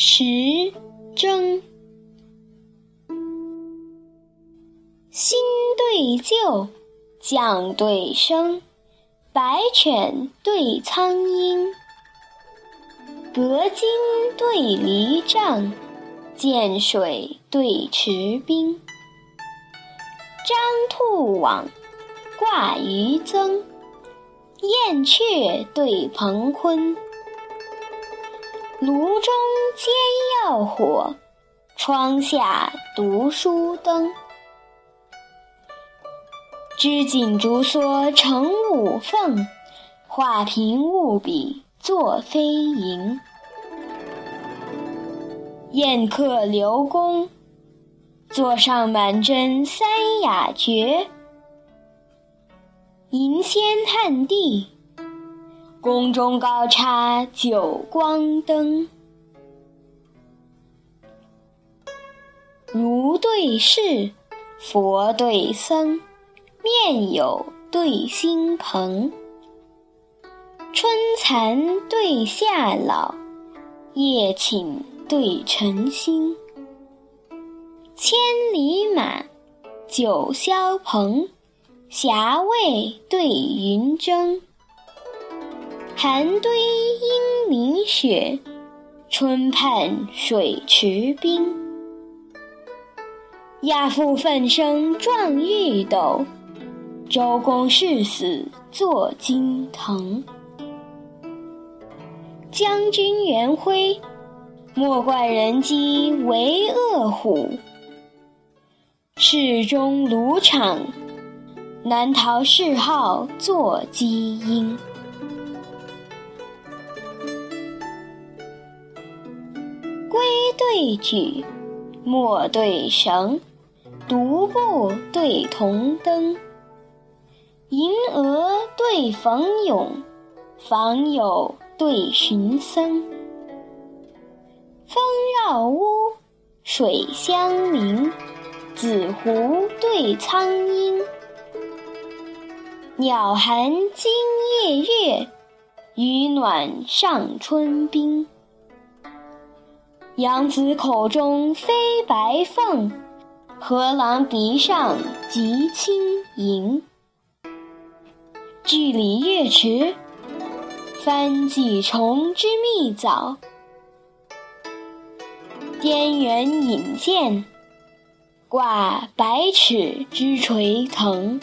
池征，新对旧，将对生，白犬对苍鹰，隔津对篱帐，涧水对池冰。张兔网，挂鱼增；燕雀对鹏。炉中煎药火，窗下读书灯。织锦竹梭成五凤，画屏雾笔作飞萤。宴客刘公。座上满斟三雅绝，银仙探地，宫中高插九光灯。儒对士，佛对僧，面有对心朋。春蚕对夏老，夜寝对晨星。千里马，九霄鹏，霞蔚对云蒸。寒堆阴凝雪，春畔水池冰。亚父奋生壮玉斗，周公誓死作金藤。将军元辉，莫怪人饥为恶虎。世中卢场，难逃嗜好作鸡鹰。对举，墨对绳，独步对同灯。银娥对冯永，访友对寻僧。风绕屋，水相邻。紫狐对苍鹰，鸟寒今夜月，鱼暖上春冰。杨子口中飞白凤，河郎鼻上汲清银。距离月池，翻几重之蜜枣。滇远引荐。挂百尺之垂藤。